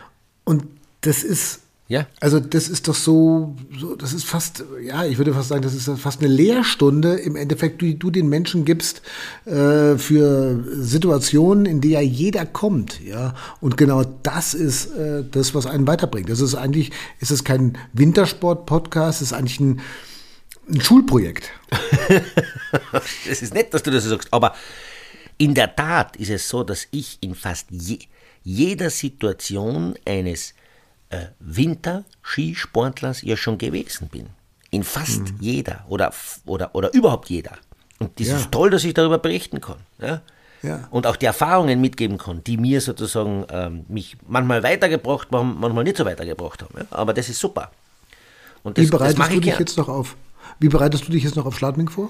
und das ist Ja. Also das ist doch so, so, das ist fast, ja, ich würde fast sagen, das ist fast eine Lehrstunde im Endeffekt, die du den Menschen gibst äh, für Situationen, in die ja jeder kommt, ja. Und genau das ist äh, das, was einen weiterbringt. Das ist eigentlich, ist es kein Wintersport-Podcast, es ist eigentlich ein, ein Schulprojekt. das ist nett, dass du das sagst, aber in der Tat ist es so, dass ich in fast je, jeder Situation eines äh, Winter-Skisportlers ja schon gewesen bin. In fast mhm. jeder oder, oder, oder überhaupt jeder. Und das ja. ist toll, dass ich darüber berichten kann. Ja? Ja. Und auch die Erfahrungen mitgeben kann, die mir sozusagen ähm, mich manchmal weitergebracht haben, manchmal nicht so weitergebracht haben. Aber das ist super. Und das, Wie bereitest das du dich gern. jetzt noch auf? Wie bereitest du dich jetzt noch auf Schladming vor?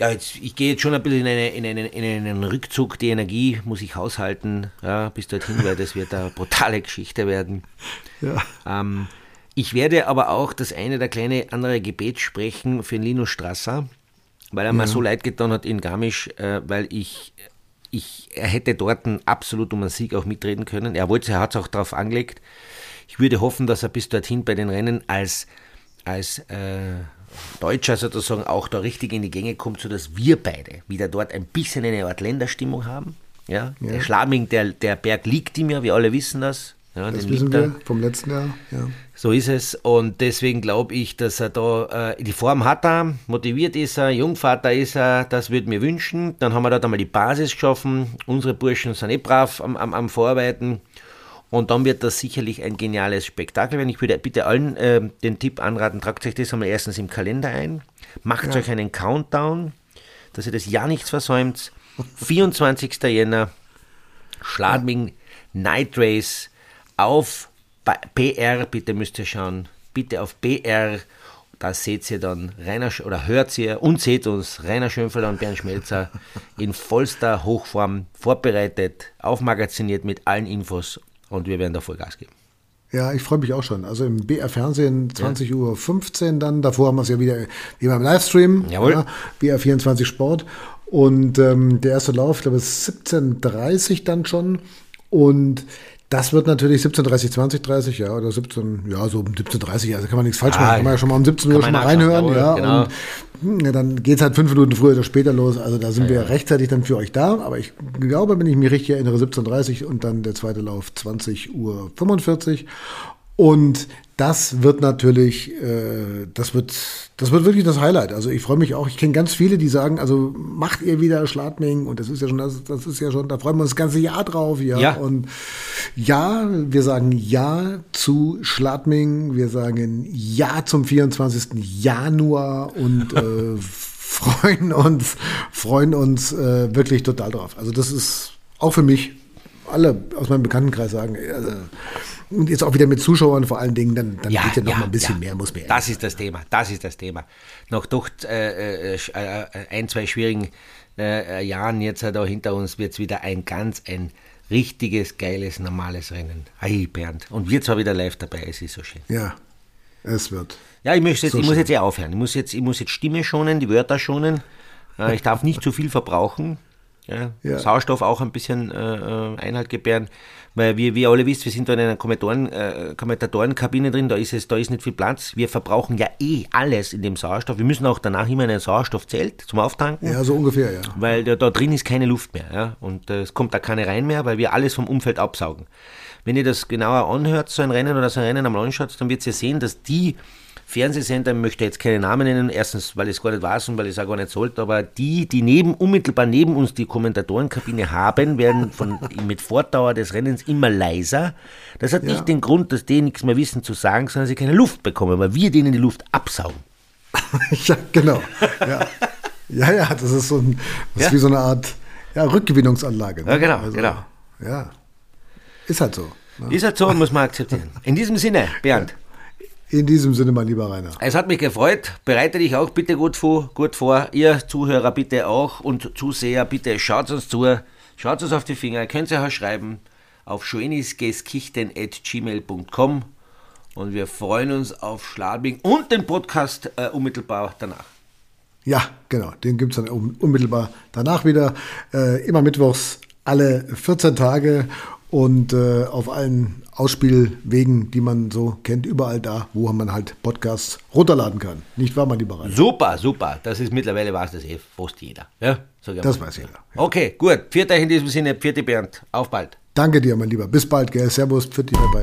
Ja, jetzt, ich gehe jetzt schon ein bisschen in, eine, in, einen, in einen Rückzug. Die Energie muss ich haushalten ja, bis dorthin, weil das wird eine brutale Geschichte werden. Ja. Ähm, ich werde aber auch das eine der kleine andere Gebet sprechen für Linus Strasser, weil er ja. mir so leid getan hat in Garmisch, äh, weil ich, ich, er hätte dort absolut um einen Sieg auch mitreden können. Er wollte, er hat es auch darauf angelegt. Ich würde hoffen, dass er bis dorthin bei den Rennen als, als äh, Deutscher sozusagen auch da richtig in die Gänge kommt, sodass wir beide wieder dort ein bisschen eine Art Länderstimmung haben. Ja, ja. Der Schladming, der, der Berg liegt ihm ja, wir alle wissen das. Ja, das wissen wir vom letzten Jahr. Ja. So ist es und deswegen glaube ich, dass er da äh, die Form hat er, motiviert ist er, Jungvater ist er, das würde mir wünschen. Dann haben wir dort einmal die Basis geschaffen. Unsere Burschen sind eh brav am, am, am Vorarbeiten und dann wird das sicherlich ein geniales Spektakel werden. Ich würde bitte allen äh, den Tipp anraten, tragt euch das einmal erstens im Kalender ein, macht ja. euch einen Countdown, dass ihr das ja nichts versäumt. 24. Jänner, Schladming Night Race auf BR, bitte müsst ihr schauen, bitte auf BR, da seht ihr dann Rainer, oder hört ihr und seht uns Rainer Schönfelder und Bernd Schmelzer in vollster Hochform vorbereitet, aufmagaziniert mit allen Infos und wir werden da Vollgas geben. Ja, ich freue mich auch schon. Also im BR Fernsehen 20 ja. Uhr 15 dann. Davor haben wir es ja wieder wie beim Livestream. Jawohl. Ja, BR 24 Sport. Und ähm, der erste Lauf, ich glaube, ist 17.30 dann schon. Und das wird natürlich 17.30, 20.30, ja, oder 17, ja, so um 17.30, also kann man nichts falsch ah, machen. Kann man ja schon mal um 17 Uhr schon mal reinhören, ja. Genau. Und ja, dann geht es halt fünf Minuten früher oder später los. Also da sind ja, wir ja. rechtzeitig dann für euch da. Aber ich glaube, wenn ich mich richtig erinnere, 17.30 und dann der zweite Lauf 20 Uhr 45. Und das wird natürlich, äh, das wird, das wird wirklich das Highlight. Also ich freue mich auch. Ich kenne ganz viele, die sagen, also macht ihr wieder Schladming und das ist ja schon, das, das ist ja schon, da freuen wir uns das ganze Jahr drauf, ja. ja. Und ja, wir sagen ja zu Schladming, wir sagen ja zum 24. Januar und äh, freuen uns, freuen uns äh, wirklich total drauf. Also das ist auch für mich alle aus meinem Bekanntenkreis sagen, also, und jetzt auch wieder mit Zuschauern vor allen Dingen, dann, dann ja, geht ja noch ja, mal ein bisschen ja. mehr, muss man Das ist das Thema, das ist das Thema. Nach doch äh, äh, äh, ein, zwei schwierigen äh, Jahren jetzt da hinter uns wird es wieder ein ganz, ein richtiges, geiles, normales Rennen. Hey Bernd. Und wir zwar wieder live dabei, es ist so schön. Ja, es wird. Ja, ich, möchte jetzt, so ich muss jetzt ja aufhören. Ich muss jetzt, ich muss jetzt Stimme schonen, die Wörter schonen. Äh, ich darf nicht zu viel verbrauchen. Ja. Sauerstoff auch ein bisschen äh, äh, Einhalt gebären, weil wir, wie ihr alle wisst, wir sind da in einer Kommentatoren, äh, Kommentatorenkabine drin, da ist es, da ist nicht viel Platz. Wir verbrauchen ja eh alles in dem Sauerstoff. Wir müssen auch danach immer in ein Sauerstoffzelt zum Auftanken. Ja, so ungefähr, ja. Weil da, da drin ist keine Luft mehr, ja. Und äh, es kommt da keine rein mehr, weil wir alles vom Umfeld absaugen. Wenn ihr das genauer anhört, so ein Rennen oder so ein Rennen am anschaut, dann wird ihr sehen, dass die Fernsehsender, ich möchte jetzt keine Namen nennen, erstens, weil ich es gar nicht weiß und weil ich es auch gar nicht sollte, aber die, die neben, unmittelbar neben uns die Kommentatorenkabine haben, werden von, mit Fortdauer des Rennens immer leiser. Das hat ja. nicht den Grund, dass die nichts mehr wissen zu sagen, sondern sie keine Luft bekommen, weil wir denen die Luft absaugen. ja, genau. Ja. ja, ja, das ist so ein, das ja. wie so eine Art ja, Rückgewinnungsanlage. Ne? Ja, genau, also, genau. Ja, ist halt so. Ne? Ist halt so, muss man akzeptieren. In diesem Sinne, Bernd. In diesem Sinne, mein lieber Rainer. Es hat mich gefreut. Bereite dich auch bitte gut vor, gut vor. Ihr Zuhörer bitte auch und Zuseher bitte schaut uns zu. Schaut uns auf die Finger. Könnt ihr auch schreiben auf schönisgeskichten.gmail.com und wir freuen uns auf Schladming und den Podcast äh, unmittelbar danach. Ja, genau. Den gibt es dann unmittelbar danach wieder. Äh, immer mittwochs alle 14 Tage und äh, auf allen Ausspielwegen, die man so kennt, überall da, wo man halt Podcasts runterladen kann. Nicht wahr, mein lieber Ralf? Super, super. Das ist mittlerweile weiß das eh fast jeder. Ja, das weiß jeder. Ja. Okay, gut. Vierte in diesem Sinne, vierte Bernd. Auf bald. Danke dir, mein Lieber. Bis bald, gell? Servus, für dich dabei.